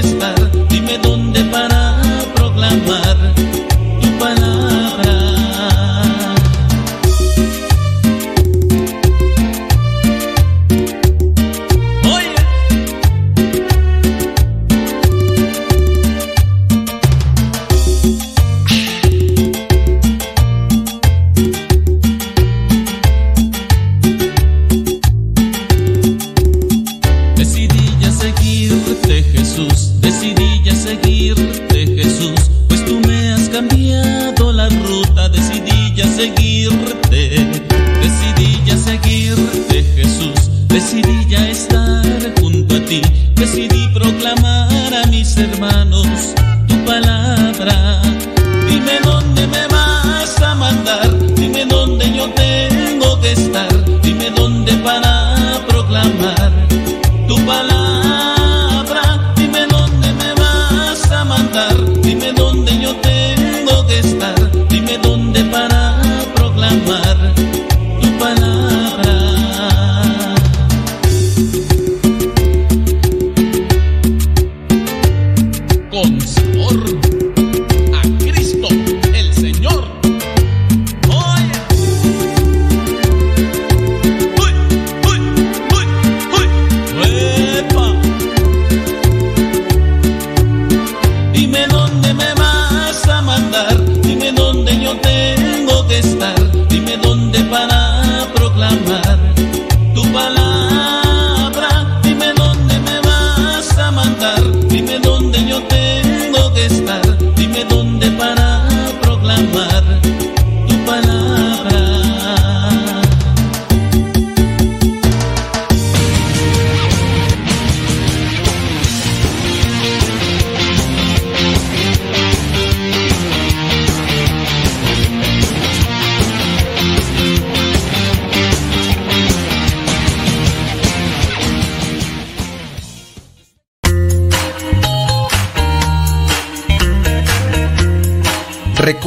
que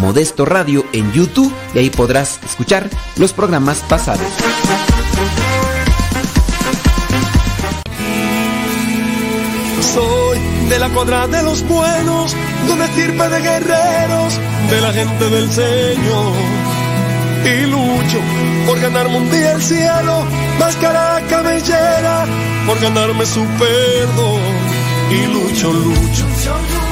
Modesto Radio en YouTube y ahí podrás escuchar los programas pasados. Soy de la cuadra de los buenos, de una estirpe de guerreros, de la gente del Señor. Y lucho por ganarme un día el cielo, máscara cabellera, por ganarme su perdón. Y lucho, lucho,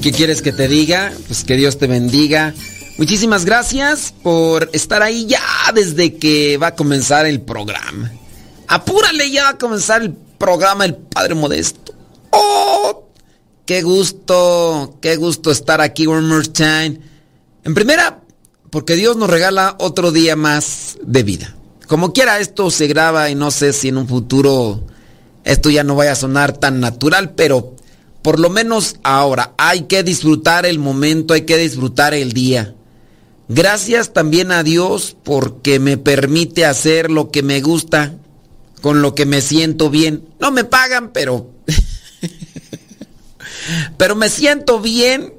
Qué quieres que te diga? Pues que Dios te bendiga. Muchísimas gracias por estar ahí ya desde que va a comenzar el programa. Apúrale, ya va a comenzar el programa El Padre Modesto. ¡Oh! ¡Qué gusto! ¡Qué gusto estar aquí one more time! En primera, porque Dios nos regala otro día más de vida. Como quiera, esto se graba y no sé si en un futuro esto ya no vaya a sonar tan natural, pero por lo menos ahora hay que disfrutar el momento, hay que disfrutar el día. Gracias también a Dios porque me permite hacer lo que me gusta, con lo que me siento bien. No me pagan, pero pero me siento bien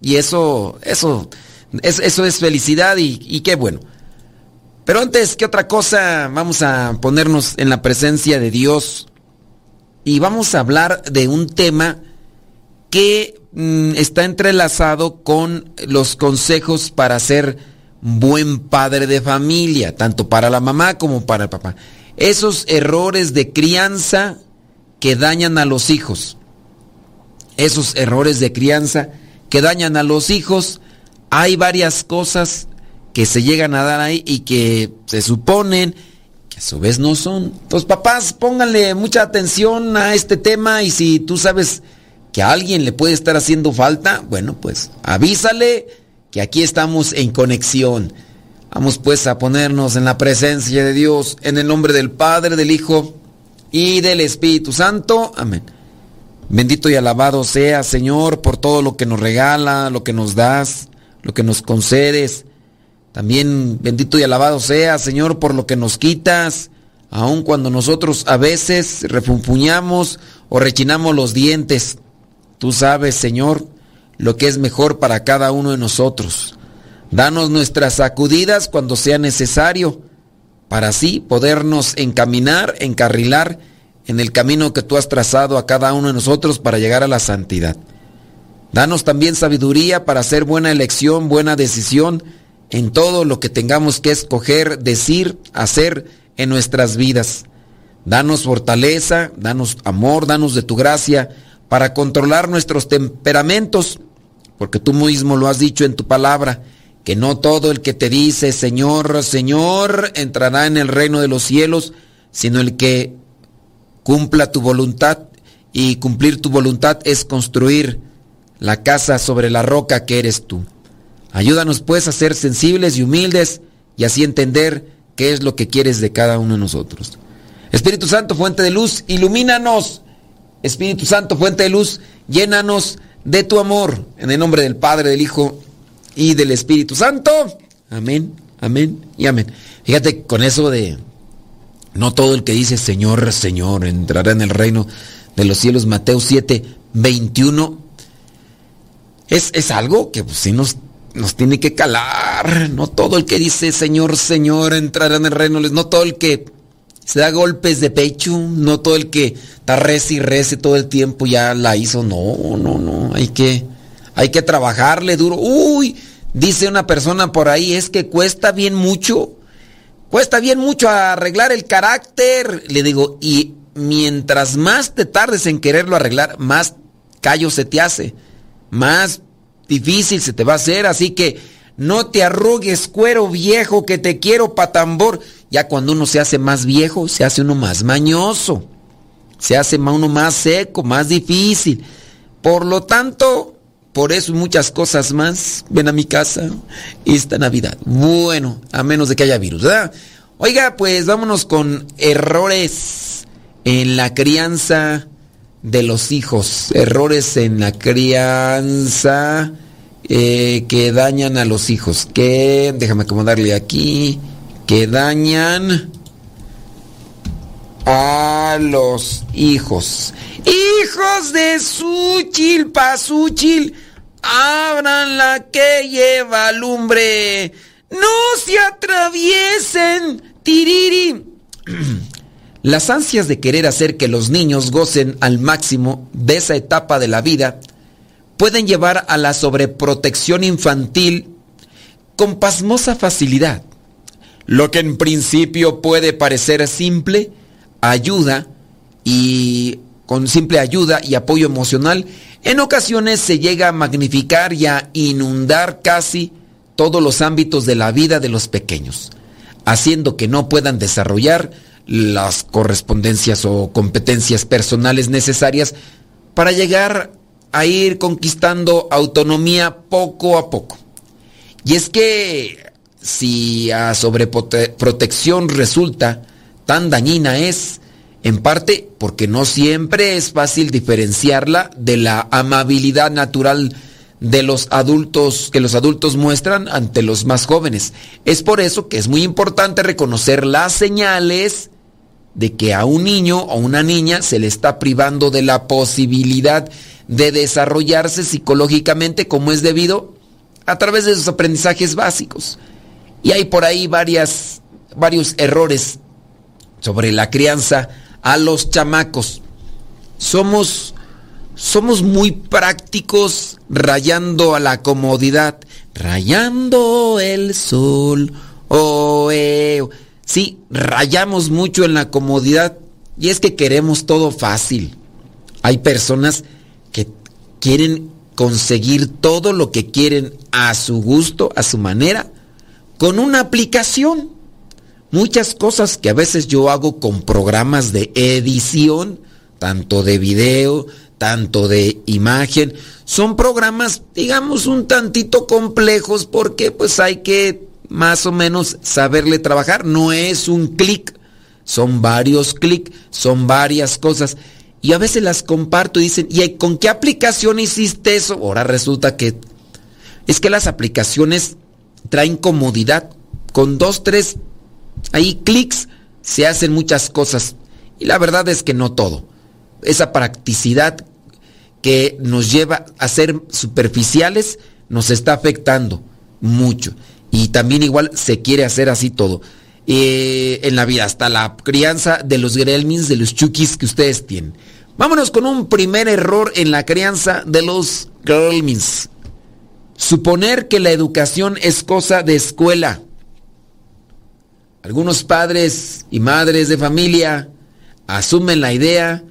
y eso, eso, eso es felicidad y, y qué bueno. Pero antes que otra cosa, vamos a ponernos en la presencia de Dios y vamos a hablar de un tema que mm, está entrelazado con los consejos para ser buen padre de familia, tanto para la mamá como para el papá. Esos errores de crianza que dañan a los hijos. Esos errores de crianza que dañan a los hijos. Hay varias cosas que se llegan a dar ahí y que se suponen que a su vez no son. Los papás, pónganle mucha atención a este tema y si tú sabes que a alguien le puede estar haciendo falta, bueno, pues avísale que aquí estamos en conexión. Vamos pues a ponernos en la presencia de Dios, en el nombre del Padre, del Hijo y del Espíritu Santo. Amén. Bendito y alabado sea, Señor, por todo lo que nos regala, lo que nos das, lo que nos concedes. También bendito y alabado sea, Señor, por lo que nos quitas, aun cuando nosotros a veces refunfuñamos o rechinamos los dientes. Tú sabes, Señor, lo que es mejor para cada uno de nosotros. Danos nuestras sacudidas cuando sea necesario, para así podernos encaminar, encarrilar en el camino que tú has trazado a cada uno de nosotros para llegar a la santidad. Danos también sabiduría para hacer buena elección, buena decisión en todo lo que tengamos que escoger, decir, hacer en nuestras vidas. Danos fortaleza, danos amor, danos de tu gracia para controlar nuestros temperamentos, porque tú mismo lo has dicho en tu palabra, que no todo el que te dice Señor, Señor, entrará en el reino de los cielos, sino el que cumpla tu voluntad, y cumplir tu voluntad es construir la casa sobre la roca que eres tú. Ayúdanos pues a ser sensibles y humildes y así entender qué es lo que quieres de cada uno de nosotros. Espíritu Santo, fuente de luz, ilumínanos. Espíritu Santo, fuente de luz, llénanos de tu amor. En el nombre del Padre, del Hijo y del Espíritu Santo. Amén, amén y amén. Fíjate con eso de no todo el que dice Señor, Señor entrará en el reino de los cielos. Mateo 7, 21. Es, es algo que pues, sí nos nos tiene que calar. No todo el que dice Señor, Señor entrará en el reino. No todo el que se da golpes de pecho. No todo el que está rece y rece todo el tiempo ya la hizo. No, no, no. Hay que, hay que trabajarle duro. Uy, dice una persona por ahí, es que cuesta bien mucho. Cuesta bien mucho arreglar el carácter. Le digo, y mientras más te tardes en quererlo arreglar, más callo se te hace. Más difícil se te va a hacer, así que no te arrugues cuero viejo que te quiero patambor. Ya cuando uno se hace más viejo, se hace uno más mañoso, se hace uno más seco, más difícil. Por lo tanto, por eso muchas cosas más, ven a mi casa esta Navidad. Bueno, a menos de que haya virus, ¿verdad? Oiga, pues vámonos con errores en la crianza de los hijos, errores en la crianza eh, que dañan a los hijos, que, déjame acomodarle aquí, que dañan a los hijos. Hijos de Suchil, Pasuchil, abran la que lleva lumbre, no se atraviesen, tiriri. Las ansias de querer hacer que los niños gocen al máximo de esa etapa de la vida pueden llevar a la sobreprotección infantil con pasmosa facilidad. Lo que en principio puede parecer simple, ayuda y con simple ayuda y apoyo emocional, en ocasiones se llega a magnificar y a inundar casi todos los ámbitos de la vida de los pequeños, haciendo que no puedan desarrollar las correspondencias o competencias personales necesarias para llegar a ir conquistando autonomía poco a poco. Y es que si a sobreprotección resulta tan dañina es, en parte porque no siempre es fácil diferenciarla de la amabilidad natural de los adultos que los adultos muestran ante los más jóvenes. Es por eso que es muy importante reconocer las señales de que a un niño o una niña se le está privando de la posibilidad de desarrollarse psicológicamente como es debido a través de sus aprendizajes básicos. Y hay por ahí varias, varios errores sobre la crianza a los chamacos. Somos, somos muy prácticos rayando a la comodidad, rayando el sol. Oh. Sí, rayamos mucho en la comodidad y es que queremos todo fácil. Hay personas quieren conseguir todo lo que quieren a su gusto, a su manera, con una aplicación. Muchas cosas que a veces yo hago con programas de edición, tanto de video, tanto de imagen, son programas, digamos, un tantito complejos porque pues hay que más o menos saberle trabajar. No es un clic, son varios clics, son varias cosas. Y a veces las comparto y dicen, ¿y con qué aplicación hiciste eso? Ahora resulta que es que las aplicaciones traen comodidad. Con dos, tres, ahí clics se hacen muchas cosas. Y la verdad es que no todo. Esa practicidad que nos lleva a ser superficiales nos está afectando mucho. Y también igual se quiere hacer así todo. Eh, en la vida, hasta la crianza de los gremlins, de los chukis que ustedes tienen. Vámonos con un primer error en la crianza de los gremlins. Suponer que la educación es cosa de escuela. Algunos padres y madres de familia asumen la idea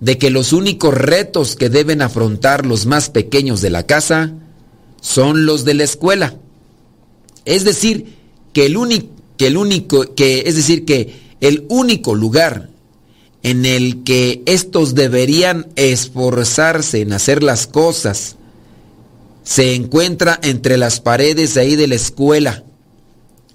de que los únicos retos que deben afrontar los más pequeños de la casa son los de la escuela. Es decir, que el único que el único que es decir que el único lugar en el que estos deberían esforzarse en hacer las cosas se encuentra entre las paredes ahí de la escuela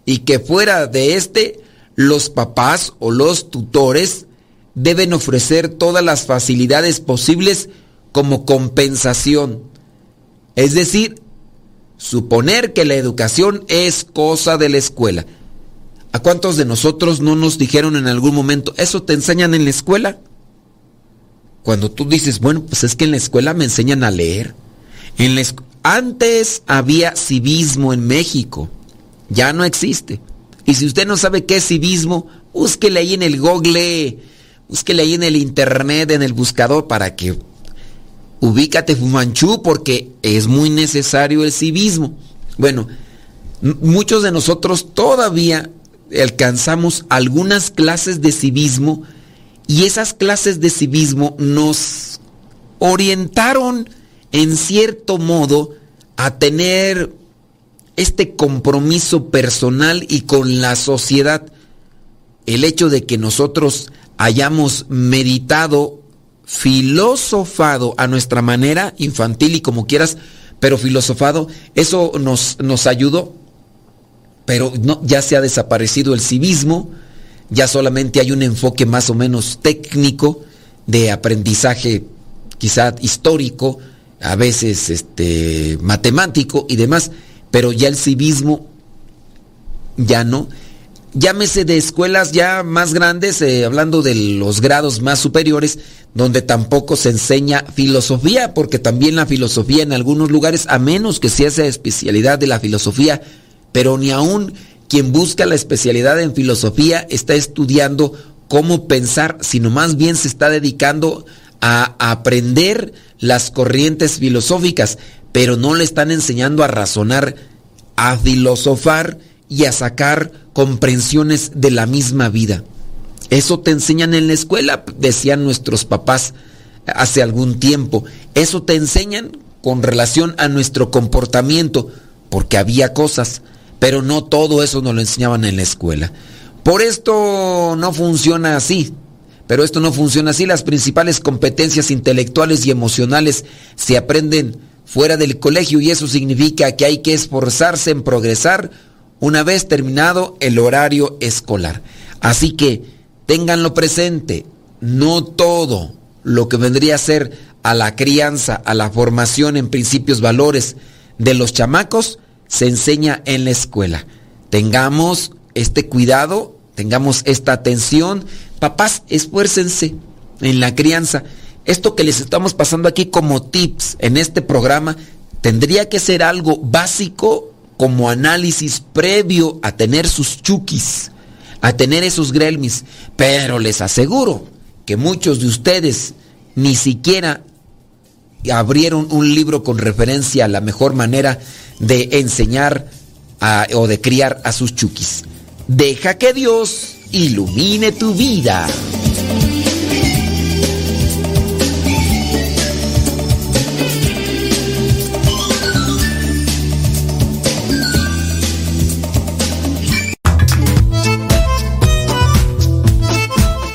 y que fuera de este los papás o los tutores deben ofrecer todas las facilidades posibles como compensación. Es decir, suponer que la educación es cosa de la escuela. ¿A cuántos de nosotros no nos dijeron en algún momento, eso te enseñan en la escuela? Cuando tú dices, bueno, pues es que en la escuela me enseñan a leer. En Antes había civismo en México, ya no existe. Y si usted no sabe qué es civismo, búsquele ahí en el Google, búsquele ahí en el Internet, en el buscador, para que ubícate Fumanchú, porque es muy necesario el civismo. Bueno, muchos de nosotros todavía alcanzamos algunas clases de civismo y esas clases de civismo nos orientaron en cierto modo a tener este compromiso personal y con la sociedad. El hecho de que nosotros hayamos meditado, filosofado a nuestra manera, infantil y como quieras, pero filosofado, eso nos, nos ayudó pero ya se ha desaparecido el civismo, ya solamente hay un enfoque más o menos técnico de aprendizaje quizá histórico, a veces este, matemático y demás, pero ya el civismo ya no. Llámese de escuelas ya más grandes, eh, hablando de los grados más superiores, donde tampoco se enseña filosofía, porque también la filosofía en algunos lugares, a menos que sea esa especialidad de la filosofía, pero ni aún quien busca la especialidad en filosofía está estudiando cómo pensar, sino más bien se está dedicando a aprender las corrientes filosóficas, pero no le están enseñando a razonar, a filosofar y a sacar comprensiones de la misma vida. Eso te enseñan en la escuela, decían nuestros papás hace algún tiempo. Eso te enseñan con relación a nuestro comportamiento, porque había cosas pero no todo eso nos lo enseñaban en la escuela. Por esto no funciona así. Pero esto no funciona así. Las principales competencias intelectuales y emocionales se aprenden fuera del colegio y eso significa que hay que esforzarse en progresar una vez terminado el horario escolar. Así que ténganlo presente, no todo lo que vendría a ser a la crianza, a la formación en principios, valores de los chamacos, se enseña en la escuela. Tengamos este cuidado, tengamos esta atención. Papás, esfuércense en la crianza. esto que les estamos pasando aquí como tips en este programa tendría que ser algo básico como análisis previo a tener sus chukis, a tener esos grelmis. Pero les aseguro que muchos de ustedes ni siquiera abrieron un libro con referencia a la mejor manera de enseñar o de criar a sus chukis. Deja que Dios ilumine tu vida.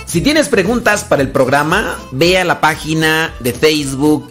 Si tienes preguntas para el programa, ve a la página de Facebook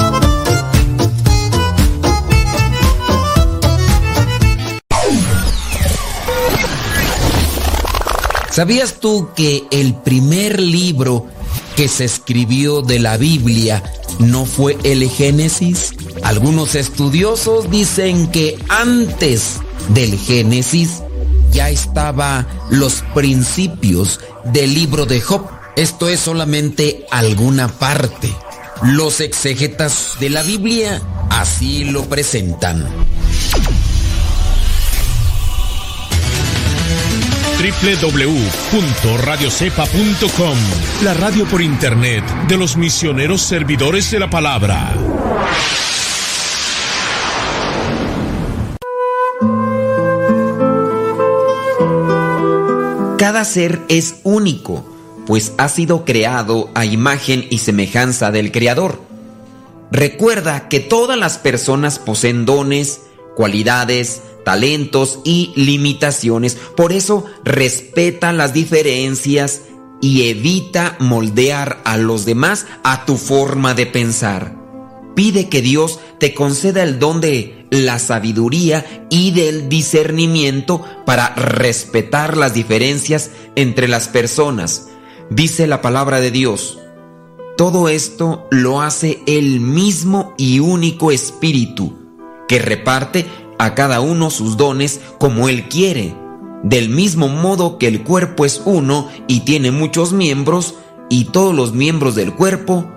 ¿Sabías tú que el primer libro que se escribió de la Biblia no fue el Génesis? Algunos estudiosos dicen que antes del Génesis ya estaba los principios del libro de Job. Esto es solamente alguna parte. Los exegetas de la Biblia así lo presentan. www.radiocepa.com, la radio por internet de los misioneros servidores de la palabra. Cada ser es único, pues ha sido creado a imagen y semejanza del Creador. Recuerda que todas las personas poseen dones, cualidades, talentos y limitaciones. Por eso respeta las diferencias y evita moldear a los demás a tu forma de pensar. Pide que Dios te conceda el don de la sabiduría y del discernimiento para respetar las diferencias entre las personas. Dice la palabra de Dios. Todo esto lo hace el mismo y único Espíritu, que reparte a cada uno sus dones como Él quiere. Del mismo modo que el cuerpo es uno y tiene muchos miembros, y todos los miembros del cuerpo,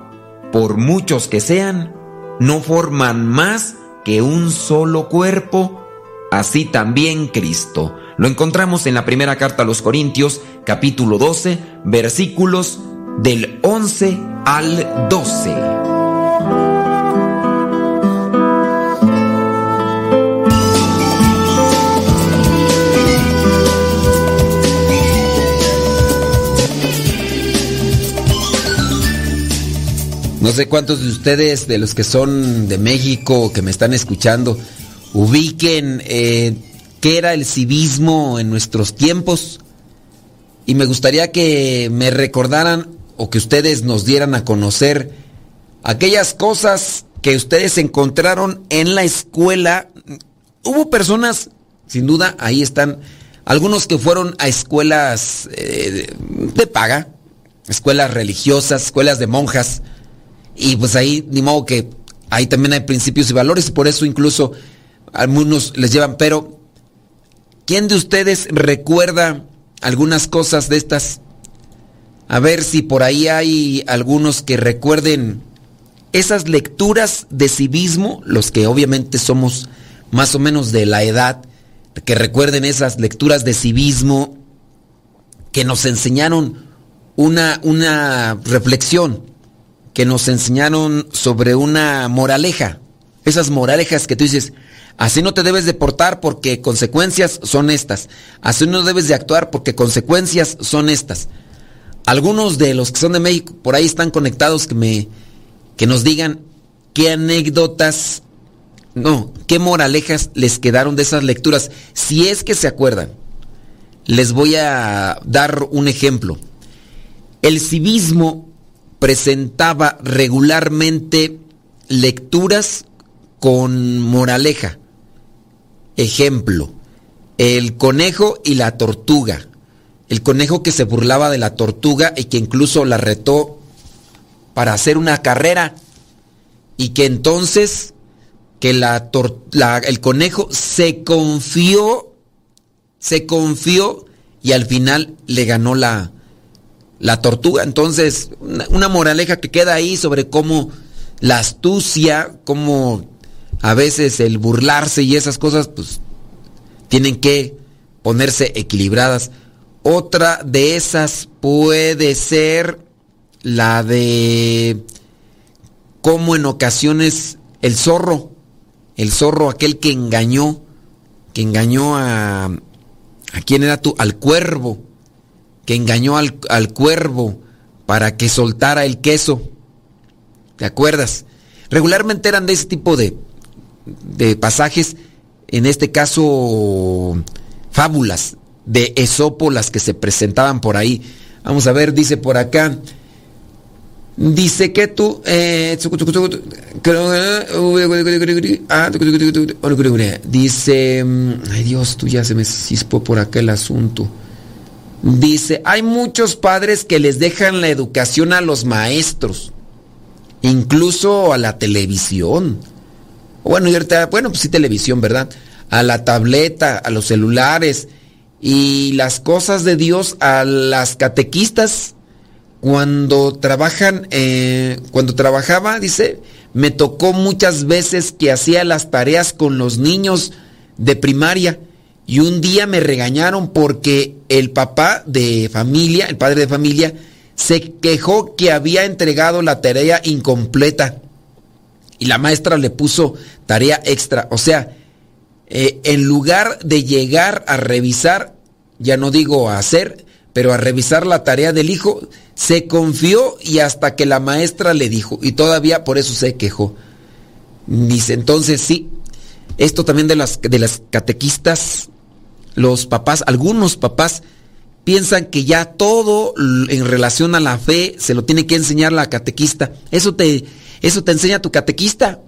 por muchos que sean, no forman más que un solo cuerpo, así también Cristo. Lo encontramos en la primera carta a los Corintios, capítulo 12, versículos del 11 al 12. No sé cuántos de ustedes, de los que son de México, que me están escuchando, ubiquen eh, qué era el civismo en nuestros tiempos. Y me gustaría que me recordaran o que ustedes nos dieran a conocer aquellas cosas que ustedes encontraron en la escuela. Hubo personas, sin duda, ahí están, algunos que fueron a escuelas eh, de paga, escuelas religiosas, escuelas de monjas, y pues ahí, ni modo que ahí también hay principios y valores, por eso incluso algunos les llevan, pero ¿quién de ustedes recuerda algunas cosas de estas? A ver si por ahí hay algunos que recuerden esas lecturas de civismo, los que obviamente somos más o menos de la edad, que recuerden esas lecturas de civismo que nos enseñaron una, una reflexión que nos enseñaron sobre una moraleja. Esas moralejas que tú dices, así no te debes de portar porque consecuencias son estas. Así no debes de actuar porque consecuencias son estas. Algunos de los que son de México por ahí están conectados que me que nos digan qué anécdotas no, qué moralejas les quedaron de esas lecturas, si es que se acuerdan. Les voy a dar un ejemplo. El civismo presentaba regularmente lecturas con moraleja. Ejemplo, el conejo y la tortuga. El conejo que se burlaba de la tortuga y que incluso la retó para hacer una carrera. Y que entonces que la, el conejo se confió, se confió y al final le ganó la, la tortuga. Entonces, una, moraleja que queda ahí sobre cómo la astucia, cómo a veces el burlarse y esas cosas, pues tienen que ponerse equilibradas. Otra de esas puede ser la de cómo en ocasiones el zorro, el zorro aquel que engañó, que engañó a... ¿A quién era tú? Al cuervo, que engañó al, al cuervo para que soltara el queso. ¿Te acuerdas? Regularmente eran de ese tipo de, de pasajes, en este caso fábulas de Esopo las que se presentaban por ahí. Vamos a ver, dice por acá. Dice que tú. dice. Ay Dios, tú ya se me cispó por acá el asunto. Dice: hay muchos padres que les dejan la educación a los maestros, incluso a la televisión. Bueno, bueno, pues sí, televisión, ¿verdad? A la tableta, a los celulares y las cosas de Dios a las catequistas cuando trabajan, eh, cuando trabajaba, dice, me tocó muchas veces que hacía las tareas con los niños de primaria y un día me regañaron porque el papá de familia, el padre de familia, se quejó que había entregado la tarea incompleta y la maestra le puso tarea extra. O sea, eh, en lugar de llegar a revisar, ya no digo a hacer, pero a revisar la tarea del hijo, se confió y hasta que la maestra le dijo, y todavía por eso se quejó. Dice, entonces sí, esto también de las, de las catequistas, los papás, algunos papás piensan que ya todo en relación a la fe se lo tiene que enseñar la catequista. Eso te, eso te enseña tu catequista.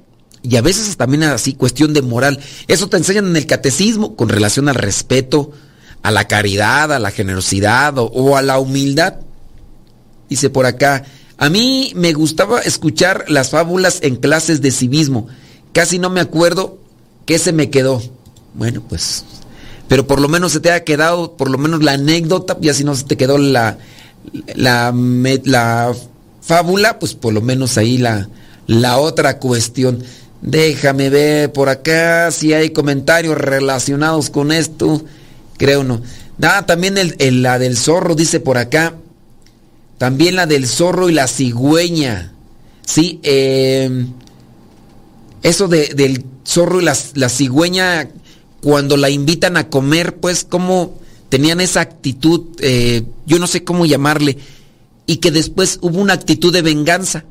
Y a veces también así, cuestión de moral. Eso te enseñan en el catecismo con relación al respeto, a la caridad, a la generosidad o, a la humildad. Dice por acá, a mí me gustaba escuchar las fábulas en clases de civismo. Casi no me acuerdo qué se me quedó. Bueno, pues, pero por lo menos se te ha quedado, por lo menos la anécdota, y así no se te quedó la, la, la fábula, pues por lo menos ahí la, la otra cuestión. Déjame ver por acá si hay comentarios relacionados con esto. Creo no. Nada, también el, la del zorro dice por acá. También la del zorro y la cigüeña. Sí, em, eso de, del zorro y la, la, cigüeña, cuando la invitan a comer, pues como tenían esa actitud, eh, yo no sé cómo llamarle, y que después hubo una actitud de venganza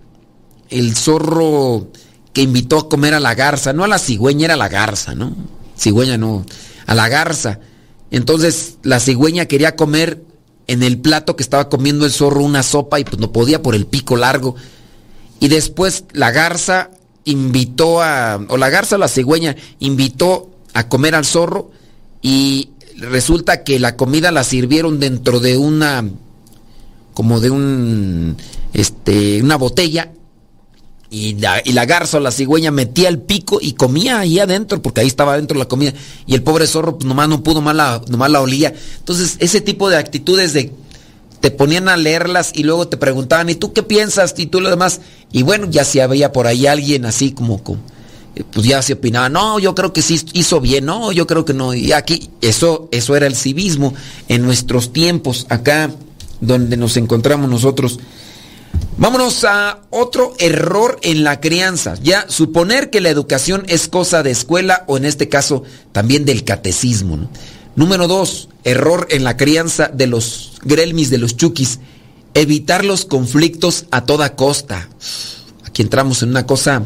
el zorro que invitó a comer a la garza, no a la cigüeña, era la garza, ¿no? Cigüeña no, a la garza. Entonces la cigüeña quería comer en el plato que estaba comiendo el zorro una sopa y pues no podía por el pico largo. Y después la garza invitó a, o la garza o la cigüeña invitó a comer al zorro y resulta que la comida la sirvieron dentro de una, como de un, este, una botella y la, garza o la cigüeña metía el pico y comía ahí adentro, porque ahí estaba adentro la comida. Y el pobre zorro pues, nomás no pudo, nomás la, nomás la olía. Entonces, ese tipo de actitudes de te ponían a leerlas y luego te preguntaban, ¿y tú qué piensas? Y tú lo demás. Y bueno, ya si había por ahí alguien así como, como pues ya se opinaba, no, yo creo que sí hizo bien, no, yo creo que no. Y aquí, eso, eso era el civismo en nuestros tiempos, acá donde nos encontramos nosotros. Vámonos a otro error en la crianza. Ya suponer que la educación es cosa de escuela o en este caso también del catecismo. Número dos, error en la crianza de los grelmis, de los chukis. Evitar los conflictos a toda costa. Aquí entramos en una cosa.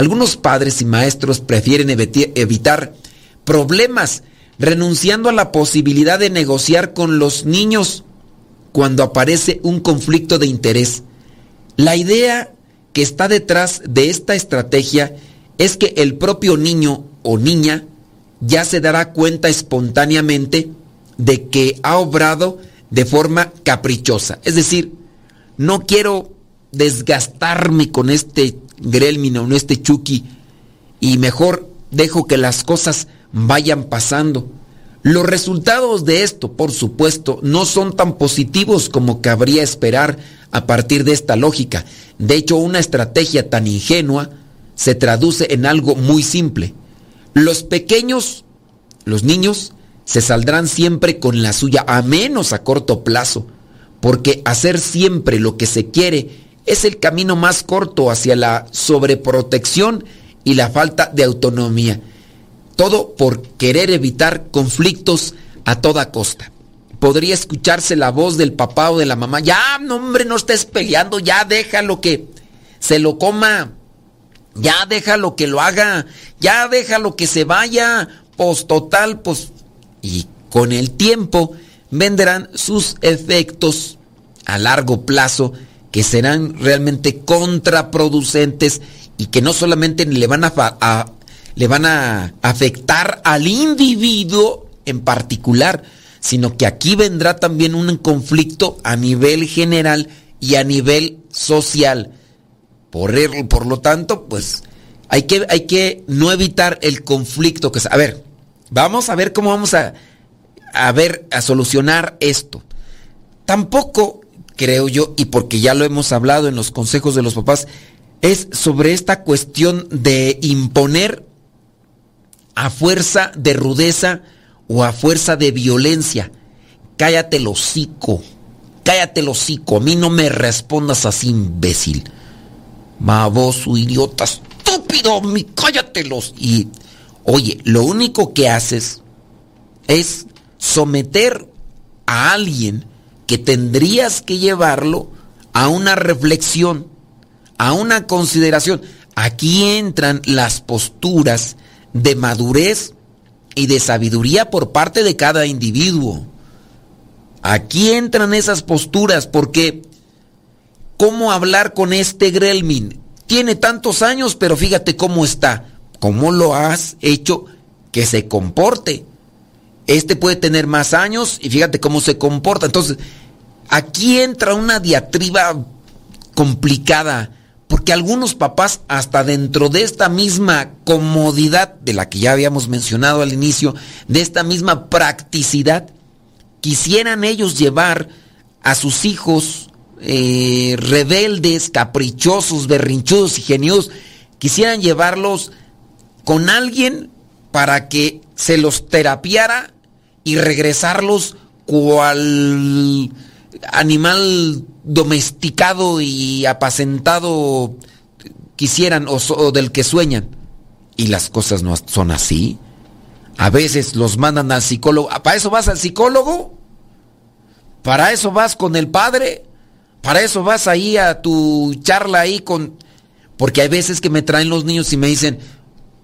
Algunos padres y maestros prefieren evitar problemas renunciando a la posibilidad de negociar con los niños cuando aparece un conflicto de interés la idea que está detrás de esta estrategia es que el propio niño o niña ya se dará cuenta espontáneamente de que ha obrado de forma caprichosa. Es decir, no quiero desgastarme con este Gremlin o este Chucky y mejor dejo que las cosas vayan pasando. Los resultados de esto, por supuesto, no son tan positivos como cabría esperar a partir de esta lógica. De hecho, una estrategia tan ingenua se traduce en algo muy simple. Los pequeños, los niños, se saldrán siempre con la suya, a menos a corto plazo, porque hacer siempre lo que se quiere es el camino más corto hacia la sobreprotección y la falta de autonomía. Todo por querer evitar conflictos a toda costa. Podría escucharse la voz del papá o de la mamá. Ya, no, hombre, no estés peleando, ya déjalo que se lo coma. Ya déjalo que lo haga. Ya déjalo que se vaya. Pues total, pues. Y con el tiempo vendrán sus efectos a largo plazo que serán realmente contraproducentes y que no solamente le van a, le van a afectar al individuo en particular, sino que aquí vendrá también un conflicto a nivel general y a nivel social. Por, por lo tanto, pues hay que, hay que no evitar el conflicto. Que, a ver, vamos a ver cómo vamos a, a ver, a solucionar esto. Tampoco creo yo, y porque ya lo hemos hablado en los consejos de los papás, es sobre esta cuestión de imponer a fuerza de rudeza o a fuerza de violencia. Cállate el hocico, cállate el hocico, a mí no me respondas así, imbécil. Baboso, idiota, estúpido, mi cállatelos. Y, oye, lo único que haces es someter a alguien que tendrías que llevarlo a una reflexión, a una consideración. Aquí entran las posturas de madurez y de sabiduría por parte de cada individuo. Aquí entran esas posturas porque ¿cómo hablar con este Grelmin? Tiene tantos años, pero fíjate cómo está. ¿Cómo lo has hecho que se comporte? Este puede tener más años y fíjate cómo se comporta. Entonces, aquí entra una diatriba complicada, porque algunos papás, hasta dentro de esta misma comodidad de la que ya habíamos mencionado al inicio, de esta misma practicidad, quisieran ellos llevar a sus hijos eh, rebeldes, caprichosos, berrinchudos y geniosos, quisieran llevarlos con alguien para que se los terapiara y regresarlos cual animal domesticado y apacentado quisieran o, del que sueñan. Y las cosas no son así. A veces los mandan al psicólogo. ¿Para eso vas al psicólogo? ¿Para eso vas con el padre? ¿Para eso vas ahí a tu charla ahí con... Porque hay veces que me traen los niños y me dicen,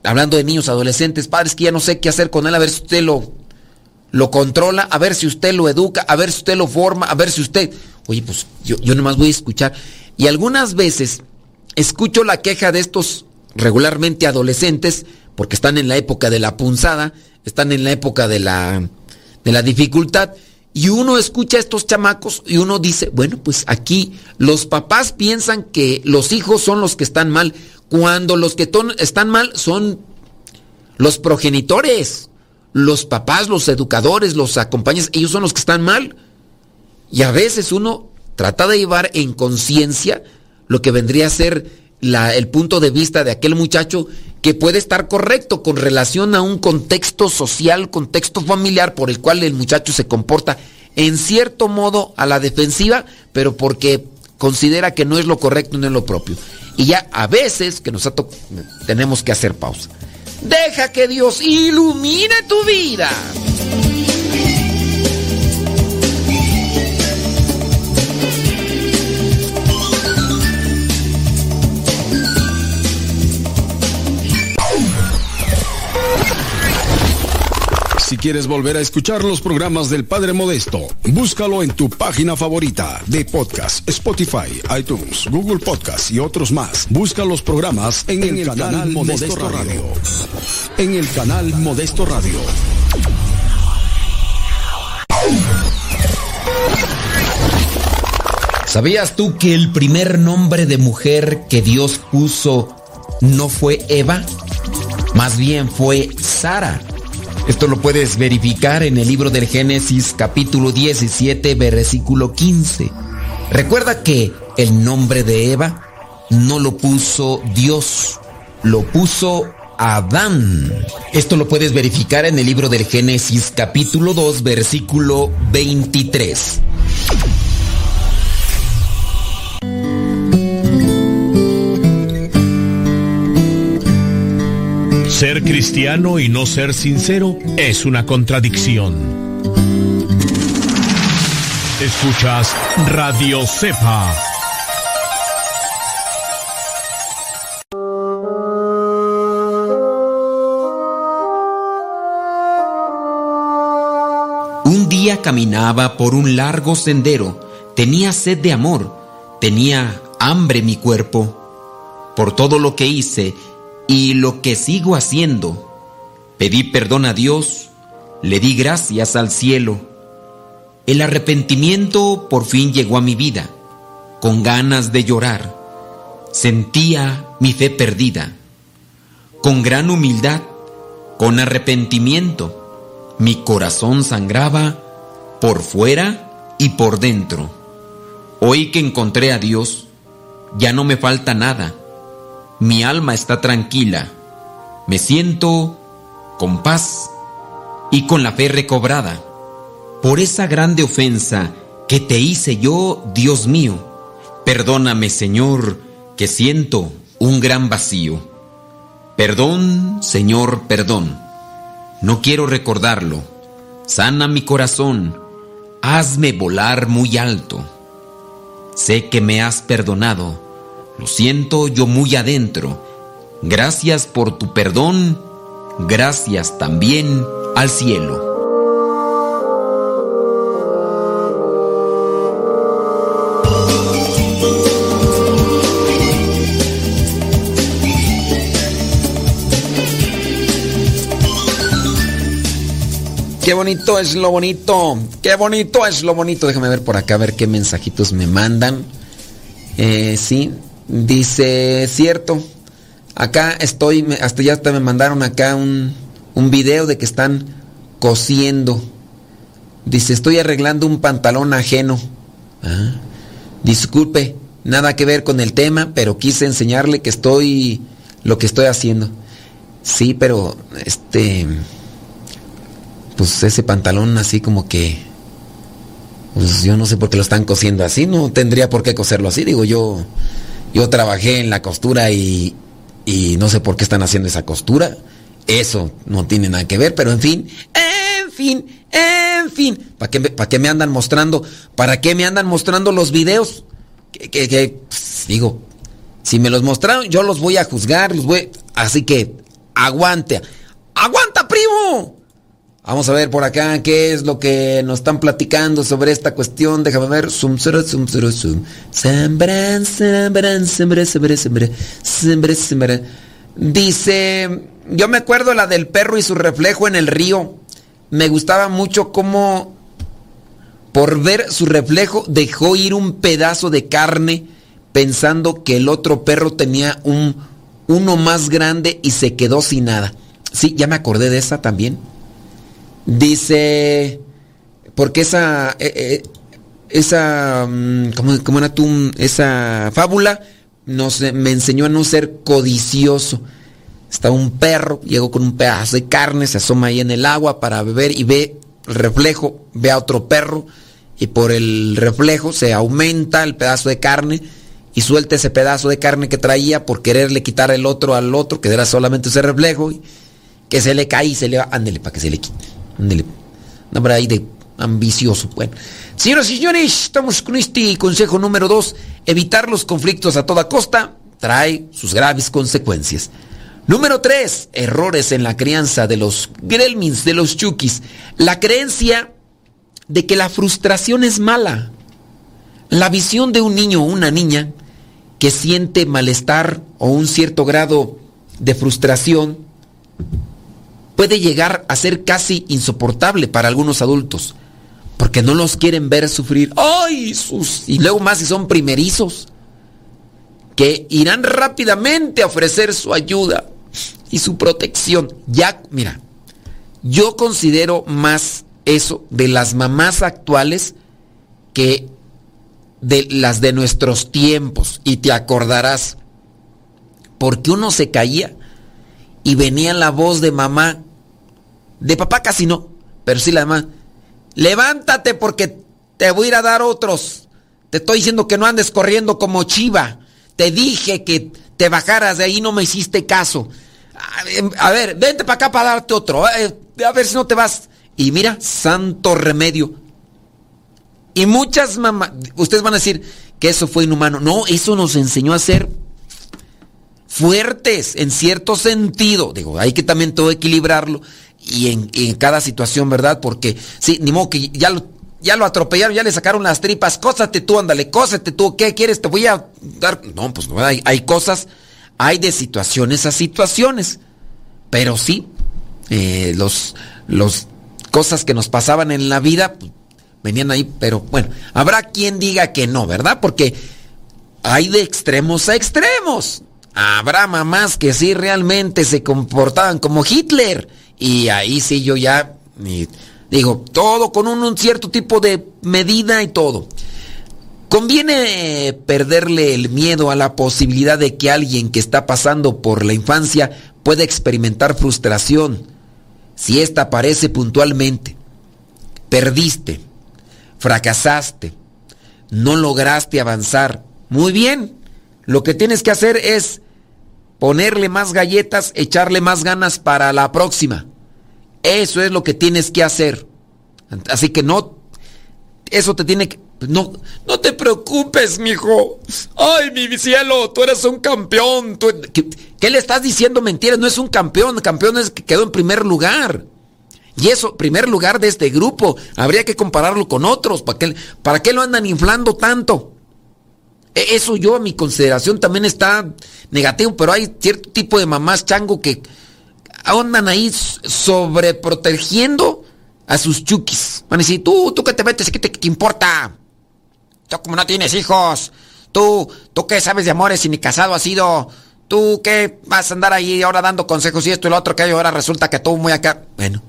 hablando de niños, adolescentes, padres, que ya no sé qué hacer con él, a ver si usted lo lo controla, a ver si usted lo educa, a ver si usted lo forma, a ver si usted... Oye, pues yo, yo nomás voy a escuchar. Y algunas veces escucho la queja de estos regularmente adolescentes, porque están en la época de la punzada, están en la época de la, de la dificultad, y uno escucha a estos chamacos y uno dice, bueno, pues aquí los papás piensan que los hijos son los que están mal, cuando los que están mal son los progenitores los papás, los educadores, los acompañantes, ellos son los que están mal. Y a veces uno trata de llevar en conciencia lo que vendría a ser el punto de vista de aquel muchacho que puede estar correcto con relación a un contexto social, contexto familiar por el cual el muchacho se comporta en cierto modo a la defensiva, pero porque considera que no es lo correcto, no es lo propio. Y ya a veces que nos tenemos que hacer pausa. Deja que Dios ilumine tu vida. Si quieres volver a escuchar los programas del Padre Modesto, búscalo en tu página favorita de podcast, Spotify, iTunes, Google Podcast y otros más. Busca los programas en, el, canal, Modesto, Radio. En el canal Modesto Radio. ¿Sabías tú que el primer nombre de mujer que Dios puso no fue Eva? Más bien fue Sara. Esto lo puedes verificar en el libro del Génesis capítulo 17 versículo 15. Recuerda que el nombre de Eva no lo puso Dios, lo puso Adán. Esto lo puedes verificar en el libro del Génesis capítulo 2 versículo 23. Cristiano y no ser sincero es una contradicción. Escuchas Radio Cepa. Un día caminaba por un largo sendero, tenía sed de amor, tenía hambre mi cuerpo. Por todo lo que hice, y lo que sigo haciendo. Pedí perdón a Dios, le di gracias al cielo. El arrepentimiento por fin llegó a mi vida, con ganas de llorar. Sentía mi fe perdida. Con gran humildad, con arrepentimiento, mi corazón sangraba por fuera y por dentro. Hoy que encontré a Dios, ya no me falta nada mi alma está tranquila, me siento con paz y con la fe recobrada. Por esa grande ofensa que te hice yo, Dios mío, perdóname Señor, que siento un gran vacío. Perdón, Señor, perdón. No quiero recordarlo. Sana mi corazón, hazme volar muy alto. Sé que me has perdonado lo siento yo muy adentro. Gracias por tu perdón. Gracias también al cielo. Qué bonito es lo bonito. Qué bonito es lo bonito. Déjame ver por acá, a ver qué mensajitos me mandan. Eh, sí, Dice, cierto, acá estoy, hasta ya hasta me mandaron acá un, un video de que están cosiendo. Dice, estoy arreglando un pantalón ajeno. Ah, disculpe, nada que ver con el tema, pero quise enseñarle que estoy, lo que estoy haciendo. Sí, pero, este, pues ese pantalón así como que, pues yo no sé por qué lo están cosiendo así, no tendría por qué coserlo así, digo yo yo trabajé en la costura y, no sé por qué están haciendo esa costura. Eso no tiene nada que ver, pero en fin, en fin, en fin. ¿Para qué, para qué me andan mostrando? ¿Para qué me andan mostrando los videos? Que, pues, digo, si me los mostraron, yo los voy a juzgar, los voy. Así que, aguante. ¡Aguanta, primo! Vamos a ver por acá qué es lo que nos están platicando sobre esta cuestión. Déjame ver. Zum, zum, zum, zum. Dice, yo me acuerdo la del perro y su reflejo en el río. Me gustaba mucho cómo por ver su reflejo dejó ir un pedazo de carne pensando que el otro perro tenía un uno más grande y se quedó sin nada. Sí, ya me acordé de esa también. Dice, porque esa, eh, eh, esa, mm, ¿cómo, era tú? Esa fábula nos, me enseñó a no ser codicioso. Está un perro, llegó con un pedazo de carne, se asoma ahí en el agua para beber y ve el reflejo, ve a otro perro y por el reflejo se aumenta el pedazo de carne y suelta ese pedazo de carne que traía por quererle quitar el otro al otro, que era solamente ese reflejo, y que se le cae y se le va, ándele para que se le quite. Nombre ahí de ambicioso. Bueno, señoras y señores, estamos con este consejo número dos. Evitar los conflictos a toda costa trae sus graves consecuencias. Número 3. Errores en la crianza de los gremlins, de los chukis. La creencia de que la frustración es mala. La visión de un niño o una niña que siente malestar o un cierto grado de frustración puede llegar a ser casi insoportable para algunos adultos, porque no los quieren ver sufrir. ¡Ay! Sus! Y luego más si son primerizos, que irán rápidamente a ofrecer su ayuda y su protección. Ya, mira, yo considero más eso de las mamás actuales que de las de nuestros tiempos. Y te acordarás, porque uno se caía y venía la voz de mamá, de papá casi no, pero sí la mamá, levántate porque te voy a ir a dar otros. Te estoy diciendo que no andes corriendo como chiva. Te dije que te bajaras de ahí, no me hiciste caso. A ver, vente para acá para darte otro. Eh, a ver si no te vas. Y mira, santo remedio. Y muchas mamás, ustedes van a decir que eso fue inhumano. No, eso nos enseñó a ser fuertes en cierto sentido. Digo, hay que también todo equilibrarlo y en, cada situación, ¿verdad? Porque, sí, ni modo que ya lo, ya lo atropellaron, ya le sacaron las tripas. Cósate tú, ándale, cósate tú. ¿Qué quieres? Te voy a dar. No, pues no, hay, hay cosas, hay de situaciones a situaciones. Pero sí, eh, los, los cosas que nos pasaban en la vida, pues, venían ahí, pero bueno, habrá quien diga que no, ¿verdad? Porque hay de extremos a extremos. Habrá mamás que sí realmente se comportaban como Hitler. Y ahí sí yo ya digo, todo con un, cierto tipo de medida y todo. Conviene perderle el miedo a la posibilidad de que alguien que está pasando por la infancia pueda experimentar frustración. Si esta aparece puntualmente, perdiste, fracasaste, no lograste avanzar. Muy bien, lo que tienes que hacer es ponerle más galletas, echarle más ganas para la próxima. Eso es lo que tienes que hacer. Así que no, eso te tiene que... No, no te preocupes, mijo. Ay, mi cielo, tú eres un campeón. ¿Qué, ¿Qué, le estás diciendo mentiras? No es un campeón, campeón es que quedó en primer lugar. Y eso, primer lugar de este grupo, habría que compararlo con otros. ¿Para qué, para qué lo andan inflando tanto? E, eso yo a mi consideración también está negativo, pero hay cierto tipo de mamás chango que andan ahí sobreprotegiendo a sus chukis. Van a decir, tú, tú que te metes, ¿qué te, te importa? Tú como no tienes hijos, tú, tú qué sabes de amores si ni casado has sido, tú qué vas a andar ahí ahora dando consejos y esto y lo otro que hay ahora resulta que tú muy acá. Bueno,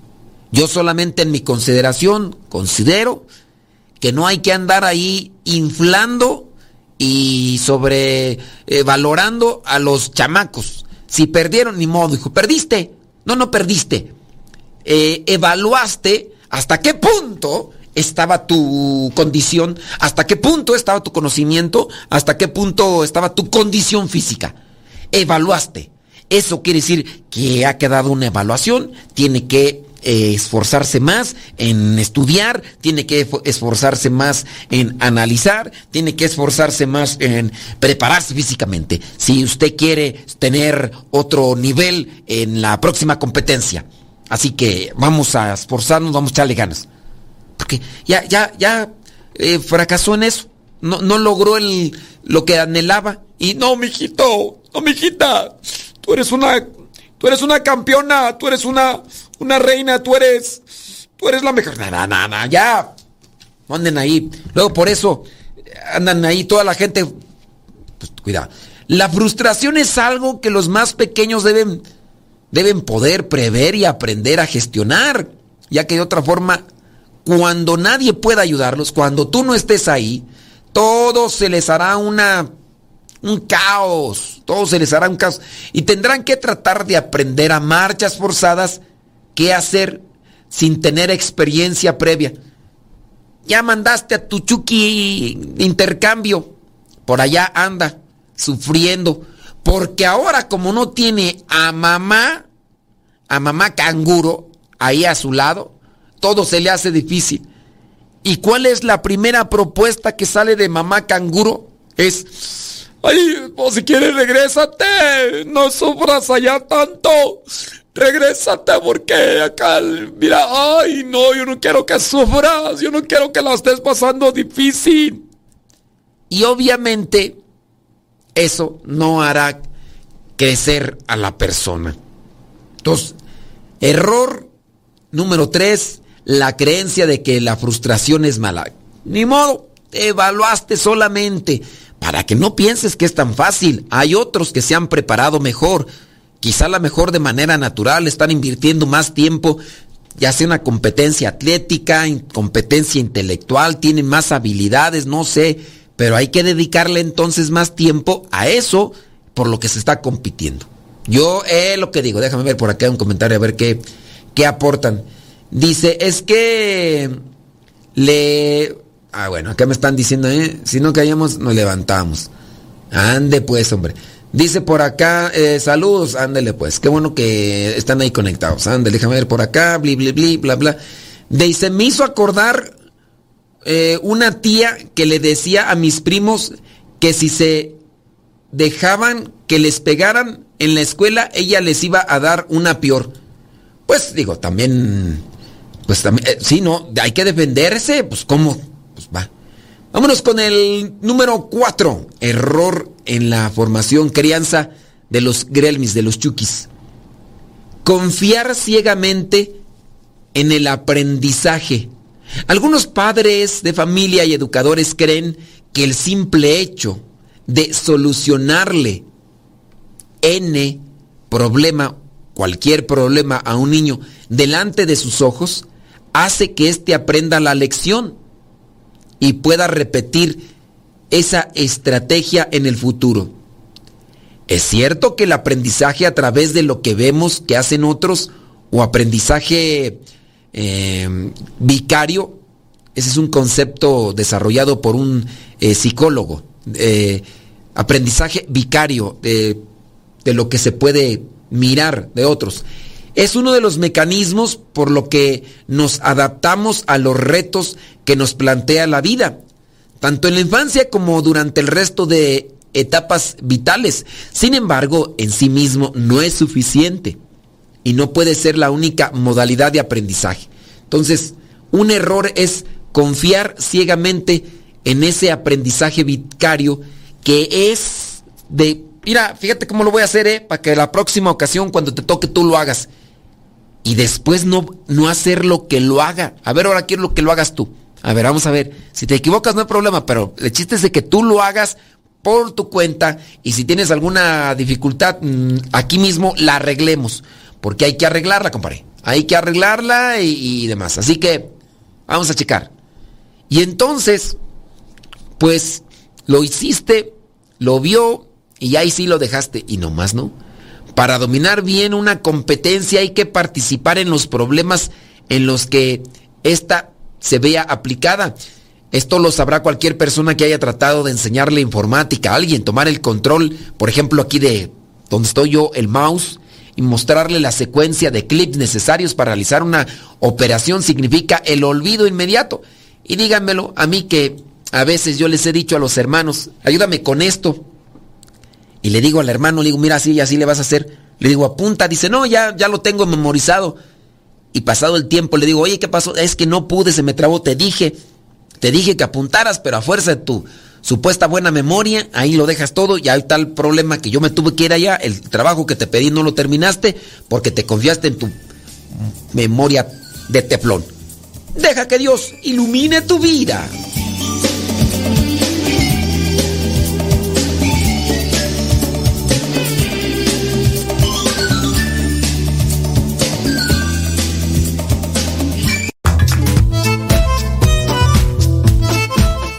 yo solamente en mi consideración considero que no hay que andar ahí inflando y sobrevalorando a los chamacos. Si perdieron, ni modo, dijo, perdiste. No, no perdiste. Eh, evaluaste hasta qué punto estaba tu condición, hasta qué punto estaba tu conocimiento, hasta qué punto estaba tu condición física. Evaluaste. Eso quiere decir que ha quedado una evaluación, tiene que esforzarse más en estudiar, tiene que esforzarse más en analizar, tiene que esforzarse más en prepararse físicamente. Si usted quiere tener otro nivel en la próxima competencia. Así que vamos a esforzarnos, vamos a echarle ganas. Porque ya, ya, ya eh, fracasó en eso. No, no logró el, lo que anhelaba. Y no, mijito, no, mijita, tú eres una, tú eres una campeona, tú eres una, una reina, tú eres. Tú eres la mejor. Nada, nada, ya. Anden ahí. Luego por eso andan ahí toda la gente. Pues cuidado. La frustración es algo que los más pequeños deben, deben poder prever y aprender a gestionar. Ya que de otra forma, cuando nadie pueda ayudarlos, cuando tú no estés ahí, todo se les hará una un caos, todo se les hará un caos y tendrán que tratar de aprender a marchas forzadas qué hacer sin tener experiencia previa. Ya mandaste a tu Chucky intercambio, por allá anda sufriendo, porque ahora como no tiene a mamá, a mamá canguro ahí a su lado, todo se le hace difícil. ¿Y cuál es la primera propuesta que sale de mamá canguro? Es, Ay, pues si quieres, regrésate. No sufras allá tanto. Regrésate porque acá, mira, ay, no, yo no quiero que sufras. Yo no quiero que la estés pasando difícil. Y obviamente, eso no hará crecer a la persona. Entonces, error número tres, la creencia de que la frustración es mala. Ni modo, te evaluaste solamente para que no pienses que es tan fácil. Hay otros que se han preparado mejor, quizá la mejor de manera natural, están invirtiendo más tiempo, ya sea una competencia atlética, competencia intelectual, tienen más habilidades, no sé, pero hay que dedicarle entonces más tiempo a eso por lo que se está compitiendo. Yo es lo que digo, déjame ver por acá un comentario a ver qué, qué aportan. Dice, es que le Ah, bueno, acá me están diciendo, ¿eh? Si no caíamos, nos levantamos. Ande pues, hombre. Dice por acá, eh, saludos, ándele pues. Qué bueno que están ahí conectados. Ándele, déjame ver por acá, bli, bli, bli, bla, bla. Dice, me hizo acordar eh, una tía que le decía a mis primos que si se dejaban que les pegaran en la escuela, ella les iba a dar una peor. Pues digo, también, pues también, eh, sí, no, hay que defenderse, pues cómo pues va. Vámonos con el número 4. Error en la formación, crianza de los grelmis, de los chukis. Confiar ciegamente en el aprendizaje. Algunos padres de familia y educadores creen que el simple hecho de solucionarle N problema, cualquier problema a un niño delante de sus ojos, hace que éste aprenda la lección y pueda repetir esa estrategia en el futuro. Es cierto que el aprendizaje a través de lo que vemos que hacen otros o aprendizaje em, vicario, ese es un concepto desarrollado por un eh, psicólogo. Eh, aprendizaje vicario de lo que se puede mirar de otros. Es uno de los mecanismos por lo que nos adaptamos a los retos que nos plantea la vida, tanto en la infancia como durante el resto de etapas vitales. Sin embargo, en sí mismo no es suficiente y no puede ser la única modalidad de aprendizaje. Entonces, un error es confiar ciegamente en ese aprendizaje vicario que es de, mira, fíjate cómo lo voy a hacer, ¿eh? para que la próxima ocasión cuando te toque tú lo hagas. Y después no, no hacer lo que lo haga. A ver, ahora quiero lo que lo hagas tú. A ver, vamos a ver. Si te equivocas no hay problema, pero el chiste es de que tú lo hagas por tu cuenta y si tienes alguna dificultad, mm, aquí mismo la arreglemos. Porque hay que arreglarla, compadre. Hay que arreglarla y, demás. Así que vamos a checar. Y entonces, pues lo hiciste, lo vio y ahí sí lo dejaste. Y nomás no. Para dominar bien una competencia hay que participar en los problemas en los que esta se vea aplicada. Esto lo sabrá cualquier persona que haya tratado de enseñarle informática a alguien, tomar el control, por ejemplo, aquí de donde estoy yo, el mouse, y mostrarle la secuencia de clips necesarios para realizar una operación significa el olvido inmediato. Y díganmelo a mí que a veces yo les he dicho a los hermanos, ayúdame con esto. Y le digo al hermano, le digo, mira, así y así le vas a hacer. Le digo, apunta, dice, no, ya, ya lo tengo memorizado. Y pasado el tiempo le digo, oye, ¿qué pasó? Es que no pude, se me trabó, te dije, te dije que apuntaras, pero a fuerza de tu supuesta buena memoria, ahí lo dejas todo y hay tal problema que yo me tuve que ir allá, el trabajo que te pedí no lo terminaste porque te confiaste en tu memoria de teflón. Deja que Dios ilumine tu vida.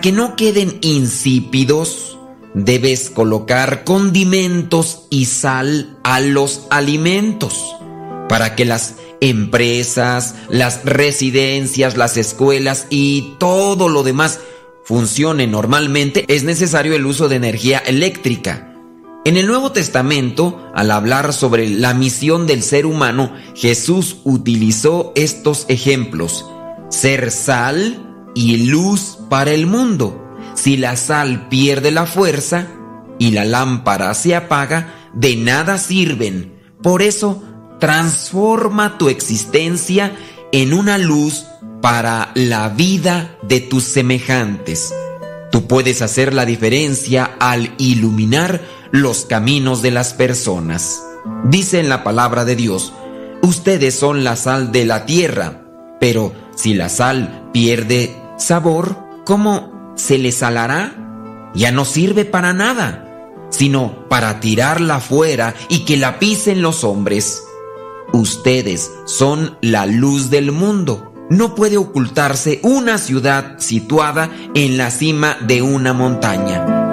Que no queden insípidos, debes colocar condimentos y sal a los alimentos, para que las empresas, las residencias, las escuelas y todo lo demás funcionen normalmente, es necesario el uso de energía eléctrica. En el Nuevo Testamento, al hablar sobre la misión del ser humano, Jesús utilizó estos ejemplos. Ser sal y luz para el mundo. Si la sal pierde la fuerza y la lámpara se apaga, de nada sirven. Por eso, transforma tu existencia en una luz para la vida de tus semejantes. Tú puedes hacer la diferencia al iluminar los caminos de las personas. Dice en la palabra de Dios, ustedes son la sal de la tierra, pero si la sal pierde sabor, ¿cómo se le salará? Ya no sirve para nada, sino para tirarla fuera y que la pisen los hombres. Ustedes son la luz del mundo. No puede ocultarse una ciudad situada en la cima de una montaña.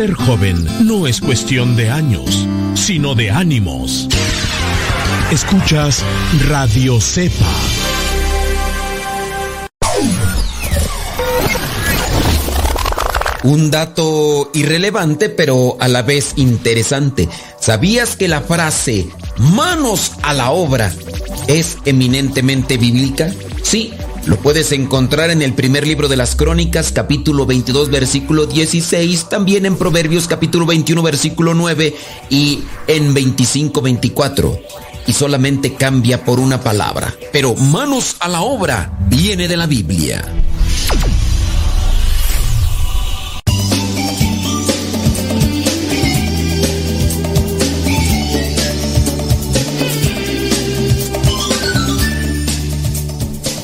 Ser joven no es cuestión de años, sino de ánimos. Escuchas Radio Cepa Un dato irrelevante pero a la vez interesante. ¿Sabías que la frase manos a la obra es eminentemente bíblica? Sí, lo puedes encontrar en el primer libro de las Crónicas, capítulo 22, versículo 16, también en Proverbios, capítulo 21, versículo 9 y en 25, 24. Y solamente cambia por una palabra. Pero manos a la obra viene de la Biblia.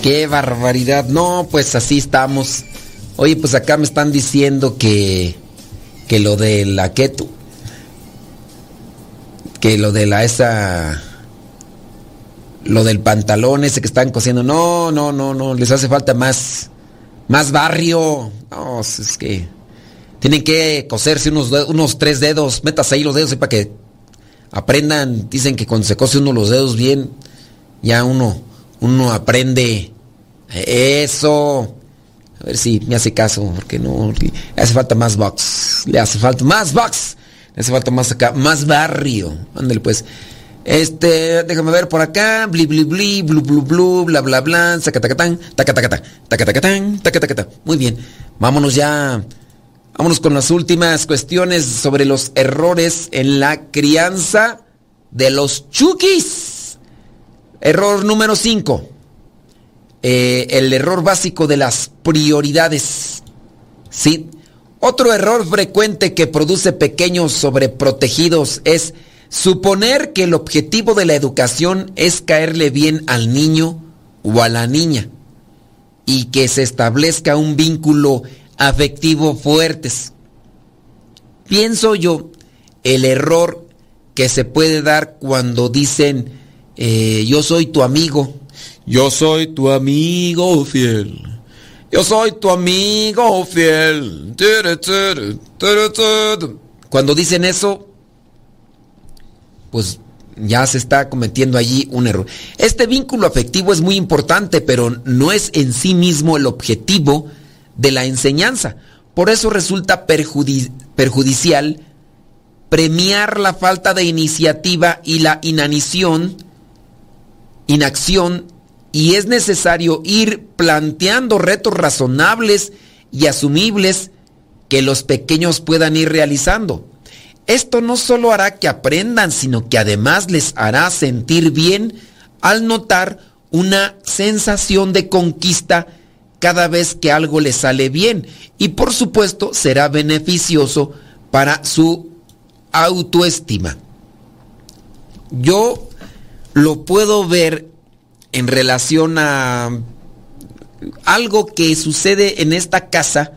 Qué barbaridad. No, pues así estamos. Oye, pues acá me están diciendo que que lo de la keto que lo de la esa lo del pantalón ese que están cosiendo. No, no, no, no, les hace falta más más barrio. No, es que tienen que coserse unos unos tres dedos, metas ahí los dedos para que aprendan. Dicen que cuando se cose uno los dedos bien, ya uno uno aprende eso. A ver si me hace caso, porque no. Le hace falta más box. Le hace falta más box. Le hace falta más acá, más barrio. Ándale pues. Este, déjame ver por acá. Bli, bli, bli, blu, blu, blu, bla, bla, bla. Zacatacatán, tacatacatán, tacatacatán, tacatacatán. Muy bien. Vámonos ya. Vámonos con las últimas cuestiones sobre los errores en la crianza de los chukis. Error número 5. Eh, el error básico de las prioridades. ¿Sí? Otro error frecuente que produce pequeños sobreprotegidos es suponer que el objetivo de la educación es caerle bien al niño o a la niña y que se establezca un vínculo afectivo fuertes. Pienso yo el error que se puede dar cuando dicen eh, yo soy tu amigo yo soy tu amigo fiel. Yo soy tu amigo fiel. Cuando dicen eso, pues ya se está cometiendo allí un error. Este vínculo afectivo es muy importante, pero no es en sí mismo el objetivo de la enseñanza. Por eso resulta perjudicial premiar la falta de iniciativa y la inanición, inacción y es necesario ir planteando retos razonables y asumibles que los pequeños puedan ir realizando. Esto no solo hará que aprendan, sino que además les hará sentir bien al notar una sensación de conquista cada vez que algo les sale bien y por supuesto será beneficioso para su autoestima. Yo lo puedo ver en relación a algo que sucede en esta casa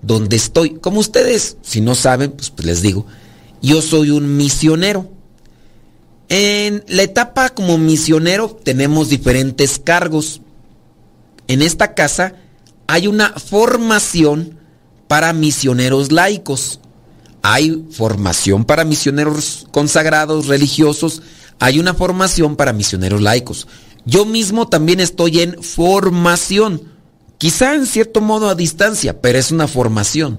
donde estoy. Como ustedes, si no saben, pues, pues les digo, yo soy un misionero. En la etapa como misionero tenemos diferentes cargos. En esta casa hay una formación para misioneros laicos. Hay formación para misioneros consagrados, religiosos. Hay una formación para misioneros laicos. Yo mismo también estoy en formación. Quizá en cierto modo a distancia, pero es una formación.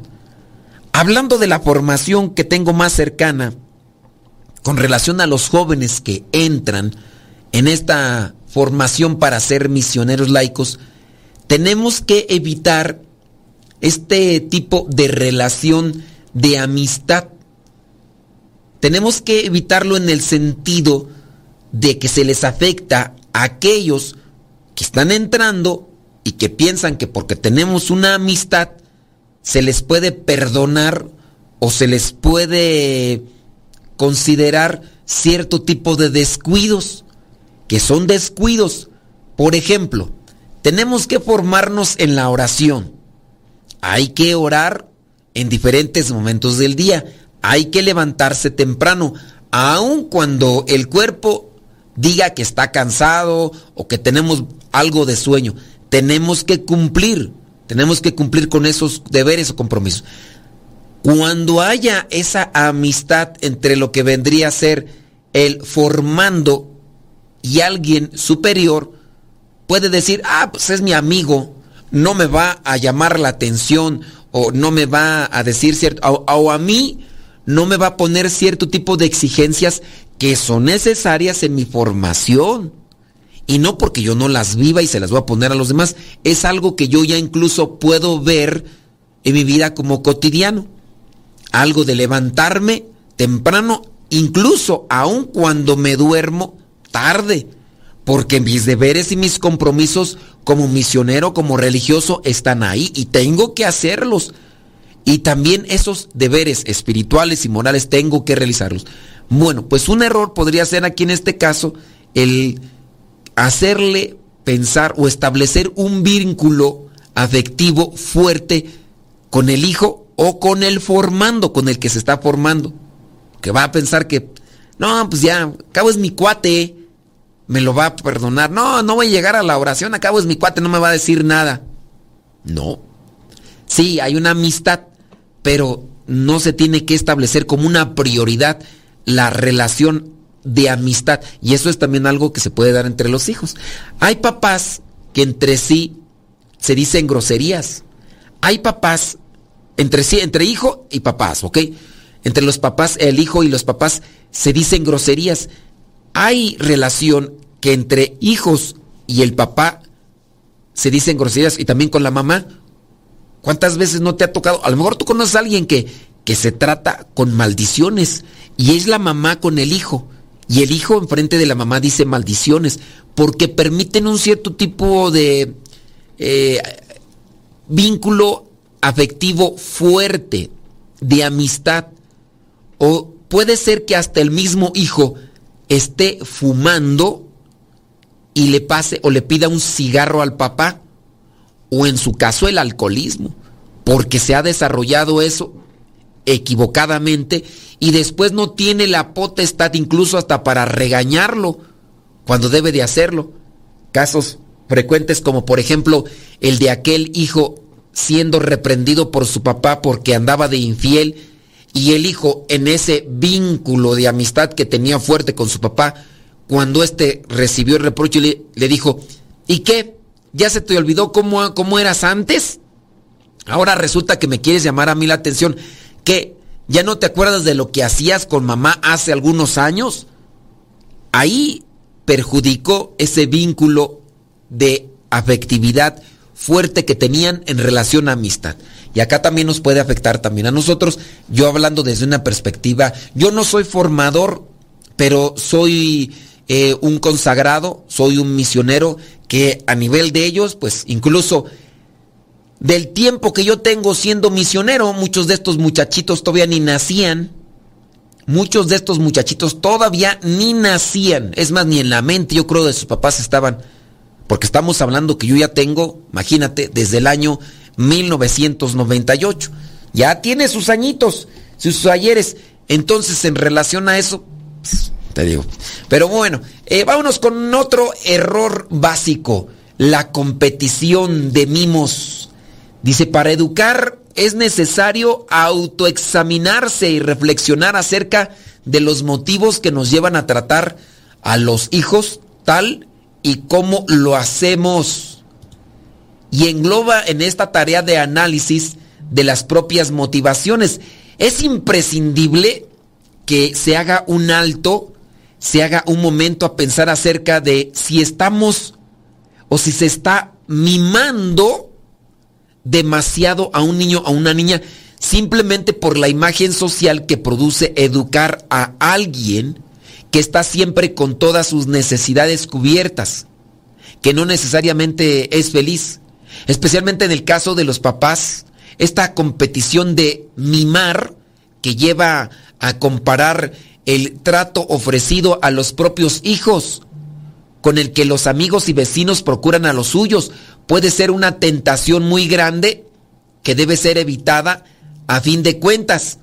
Hablando de la formación que tengo más cercana, con relación a los jóvenes que entran en esta formación para ser misioneros laicos, tenemos que evitar este tipo de relación de amistad. Tenemos que evitarlo en el sentido de que se les afecta aquellos que están entrando y que piensan que porque tenemos una amistad se les puede perdonar o se les puede considerar cierto tipo de descuidos, que son descuidos. Por ejemplo, tenemos que formarnos en la oración. Hay que orar en diferentes momentos del día. Hay que levantarse temprano, aun cuando el cuerpo diga que está cansado o que tenemos algo de sueño. Tenemos que cumplir, tenemos que cumplir con esos deberes o compromisos. Cuando haya esa amistad entre lo que vendría a ser el formando y alguien superior, puede decir, ah, pues es mi amigo, no me va a llamar la atención o no me va a decir cierto, o, a mí no me va a poner cierto tipo de exigencias que son necesarias en mi formación. Y no porque yo no las viva y se las voy a poner a los demás, es algo que yo ya incluso puedo ver en mi vida como cotidiano. Algo de levantarme temprano, incluso aun cuando me duermo tarde, porque mis deberes y mis compromisos como misionero, como religioso, están ahí y tengo que hacerlos. Y también esos deberes espirituales y morales tengo que realizarlos. Bueno, pues un error podría ser aquí en este caso el hacerle pensar o establecer un vínculo afectivo fuerte con el hijo o con el formando, con el que se está formando. Que va a pensar que, no, pues ya, cabo es mi cuate, me lo va a perdonar. No, no voy a llegar a la oración, acabo es mi cuate, no me va a decir nada. No. Sí, hay una amistad, pero no se tiene que establecer como una prioridad la relación de amistad. Y eso es también algo que se puede dar entre los hijos. Hay papás que entre sí se dicen groserías. Hay papás entre sí, entre hijo y papás, ¿ok? Entre los papás, el hijo y los papás se dicen groserías hay relación que entre hijos y el papá se dicen groserías y también con la mamá. ¿Cuántas veces no te ha tocado? A lo mejor tú conoces a alguien que, que se trata con maldiciones y es la mamá con el hijo. Y el hijo enfrente de la mamá dice maldiciones porque permiten un cierto tipo de eh, vínculo afectivo fuerte, de amistad. O puede ser que hasta el mismo hijo esté fumando y le pase o le pida un cigarro al papá, o en su caso el alcoholismo, porque se ha desarrollado eso equivocadamente y después no tiene la potestad incluso hasta para regañarlo cuando debe de hacerlo. Casos frecuentes como por ejemplo el de aquel hijo siendo reprendido por su papá porque andaba de infiel y el hijo en ese vínculo de amistad que tenía fuerte con su papá, cuando éste recibió el reproche, le, le dijo, ¿y qué? ¿Ya se te olvidó cómo, cómo eras antes? Ahora resulta que me quieres llamar a mí la atención. ¿Qué? ¿Ya no te acuerdas de lo que hacías con mamá hace algunos años? Ahí perjudicó ese vínculo de afectividad fuerte que tenían en relación a amistad. Y acá también nos puede afectar también a nosotros. Yo hablando desde una perspectiva, yo no soy formador, pero soy eh, un consagrado, soy un misionero que a nivel de ellos, pues incluso del tiempo que yo tengo siendo misionero, muchos de estos muchachitos todavía ni nacían. Muchos de estos muchachitos todavía ni nacían. Es más, ni en la mente yo creo de sus papás estaban porque estamos hablando que yo ya tengo, imagínate, desde el año 1998. Ya tiene sus añitos, sus ayeres. Entonces, en relación a eso, te digo. Pero bueno, eh, vámonos con otro error básico, la competición de mimos. Dice, para educar es necesario autoexaminarse y reflexionar acerca de los motivos que nos llevan a tratar a los hijos tal y cómo lo hacemos. Y engloba en esta tarea de análisis de las propias motivaciones. Es imprescindible que se haga un alto, se haga un momento a pensar acerca de si estamos o si se está mimando demasiado a un niño, a una niña, simplemente por la imagen social que produce educar a alguien que está siempre con todas sus necesidades cubiertas, que no necesariamente es feliz, especialmente en el caso de los papás, esta competición de mimar que lleva a comparar el trato ofrecido a los propios hijos con el que los amigos y vecinos procuran a los suyos puede ser una tentación muy grande que debe ser evitada a fin de cuentas.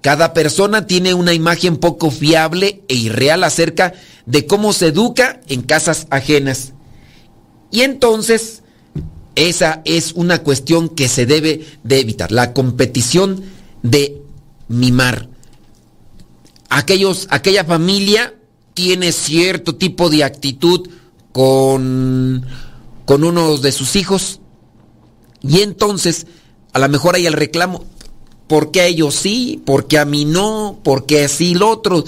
Cada persona tiene una imagen poco fiable e irreal acerca de cómo se educa en casas ajenas. Y entonces, esa es una cuestión que se debe de evitar, la competición de mimar. Aquellos, aquella familia tiene cierto tipo de actitud con, con uno de sus hijos y entonces a lo mejor hay el reclamo, ¿por qué a ellos sí? ¿Por qué a mí no? ¿Por qué así lo otro?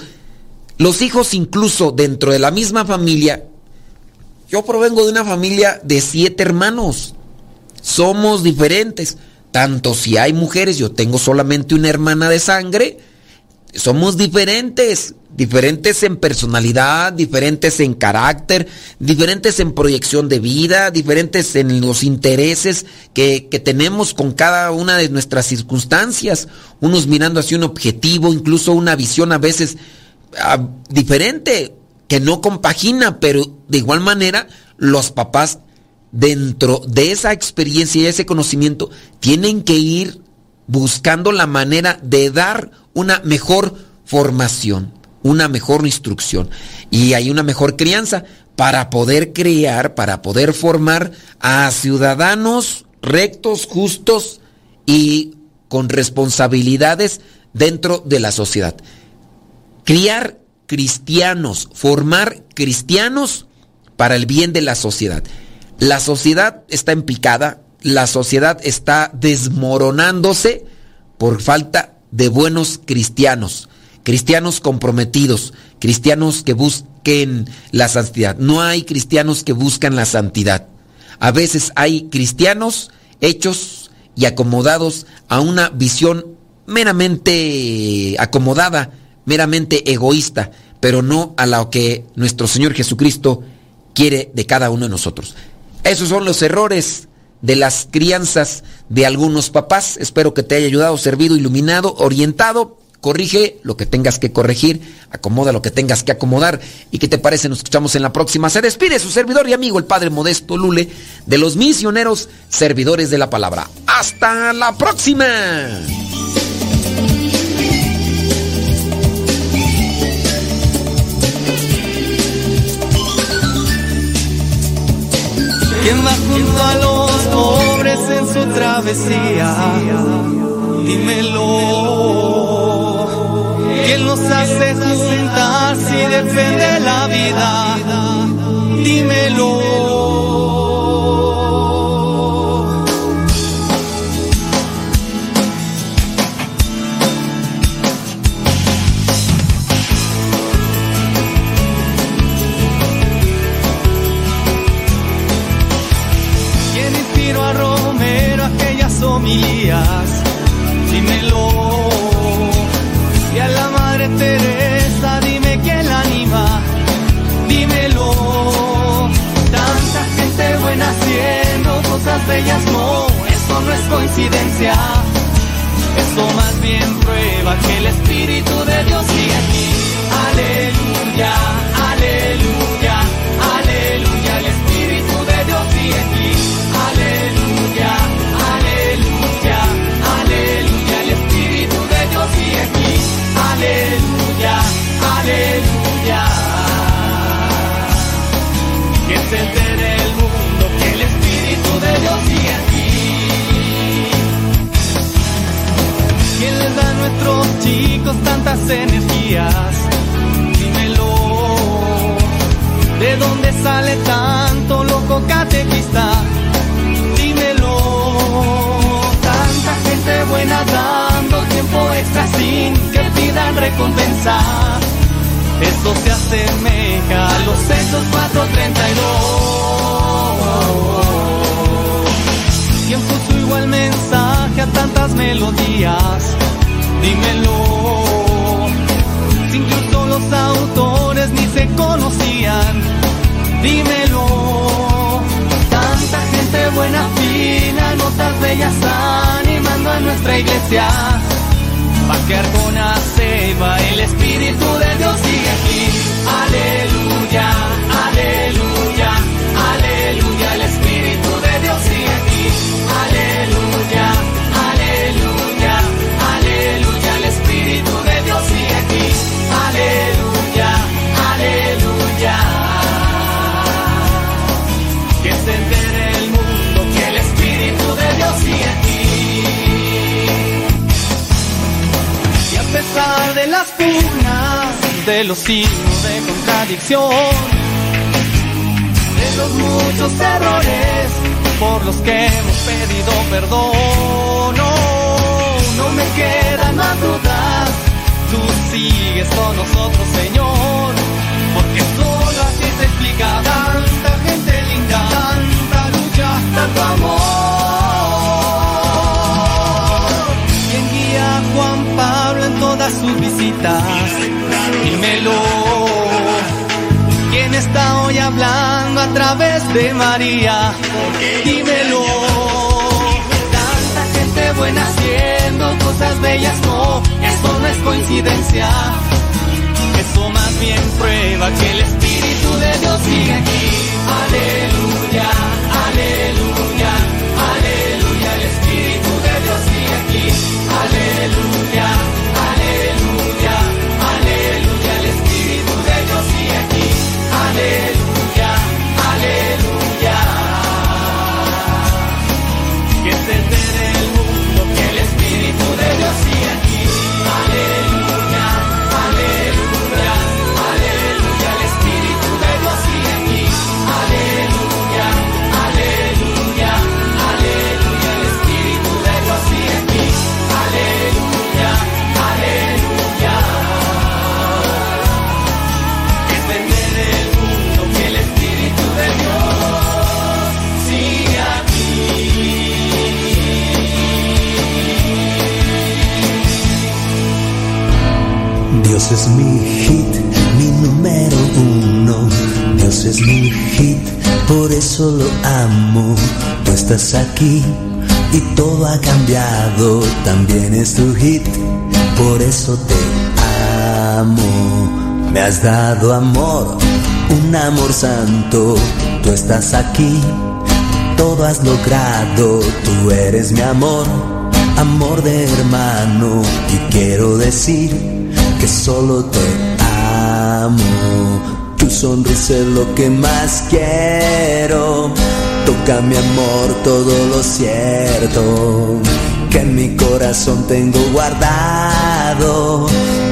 Los hijos incluso dentro de la misma familia, yo provengo de una familia de siete hermanos, somos diferentes, tanto si hay mujeres, yo tengo solamente una hermana de sangre, somos diferentes, diferentes en personalidad, diferentes en carácter, diferentes en proyección de vida, diferentes en los intereses que, tenemos con cada una de nuestras circunstancias, unos mirando hacia un objetivo, incluso una visión a veces ah, diferente, que no compagina, pero de igual manera los papás dentro de esa experiencia y ese conocimiento tienen que ir buscando la manera de dar una mejor formación, una mejor instrucción y hay una mejor crianza para poder crear, para poder formar a ciudadanos rectos, justos y con responsabilidades dentro de la sociedad. Criar cristianos, formar cristianos para el bien de la sociedad. La sociedad está en picada, la sociedad está desmoronándose por falta de buenos cristianos, cristianos comprometidos, cristianos que busquen la santidad. No hay cristianos que buscan la santidad. A veces hay cristianos hechos y acomodados a una visión meramente acomodada, meramente egoísta, pero no a lo que nuestro Señor Jesucristo quiere de cada uno de nosotros. Esos son los errores de las crianzas de algunos papás. Espero que te haya ayudado, servido, iluminado, orientado. Corrige lo que tengas que corregir, acomoda lo que tengas que acomodar. ¿Y qué te parece? Nos escuchamos en la próxima. Se despide su servidor y amigo, el Padre Modesto Lule, de los misioneros servidores de la palabra. ¡Hasta la próxima! ¿Quién va junto a los pobres en su travesía? Dímelo. ¿Quién los hace juntar si defiende la vida? Dímelo. Dímelo. Y a la Madre Teresa, dime quién la anima, dímelo. Tanta gente buena haciendo cosas bellas, no, eso no es coincidencia. Eso más bien prueba que el Espíritu de Dios sigue aquí. Aleluya, chicos tantas energías? Dímelo. ¿De dónde sale tanto loco catequista? Dímelo. Tanta gente buena dando tiempo extra sin que pidan recompensa. Eso se asemeja a los Hechos 432. ¿Quién igual mensaje a tantas melodías? Dímelo. Si incluso los autores ni se conocían, dímelo. Tanta gente buena, fina, notas bellas animando a nuestra iglesia. Pa' que Arjona se va, el Espíritu de Dios sigue aquí. Aleluya, de las pugnas, de los signos de contradicción, de los muchos errores por los que hemos pedido perdón, no, no me quedan más dudas. Tú sigues con nosotros, Señor, porque solo así se explica tanta gente linda, tanta lucha, tanto amor. Sus visitas? Dímelo. ¿Quién está hoy hablando a través de María? Dímelo. Tanta gente buena haciendo cosas bellas, no, eso no es coincidencia. Eso más bien prueba que el Espíritu de Dios sigue aquí. Aleluya, aleluya, aleluya, el Espíritu de Dios sigue aquí. Aleluya, Aleluya, Dios es mi hit, mi número uno. Dios es mi hit, por eso lo amo. Tú estás aquí y todo ha cambiado. También es tu hit, por eso te amo. Me has dado amor, un amor santo. Tú estás aquí, todo has logrado. Tú eres mi amor, amor de hermano. Y quiero decir que solo te amo. Tu sonrisa es lo que más quiero. Toca mi amor todo lo cierto que en mi corazón tengo guardado.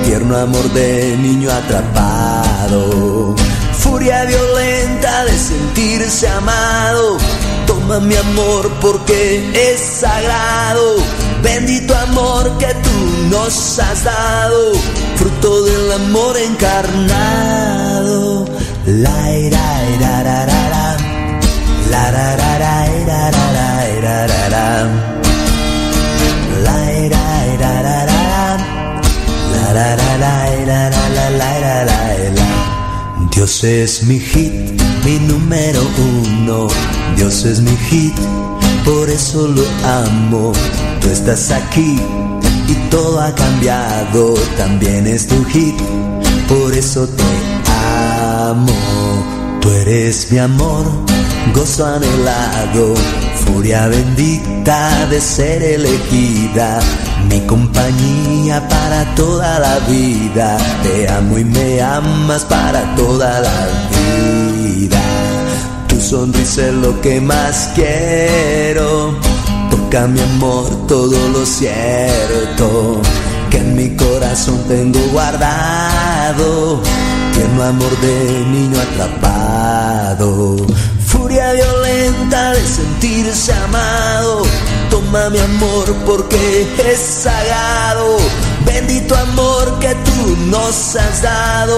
Tierno amor de niño atrapado. Furia violenta de sentirse amado. Toma mi amor porque es sagrado. Bendito amor que tú nos has dado. Fruto del amor encarnado. La ira, ira, ra, ra, ra. La ra, ra, ra, ira, ra. La ira, ira, ra, ra, ra. La la, la, la, la. Dios es mi hit, mi número uno. Dios es mi hit, por eso lo amo. Tú estás aquí y todo ha cambiado. También es tu hit, por eso te amo. Tú eres mi amor, gozo anhelado, furia bendita de ser elegida, mi compañía para toda la vida. Te amo y me amas para toda la vida. Tu sonrisa es lo que más quiero. Toca mi amor todo lo cierto. que en mi corazón tengo guardado. Tierno amor de niño atrapado. Furia violenta de sentirse amado. Toma mi amor porque es sagrado. Bendito amor que tú nos has dado.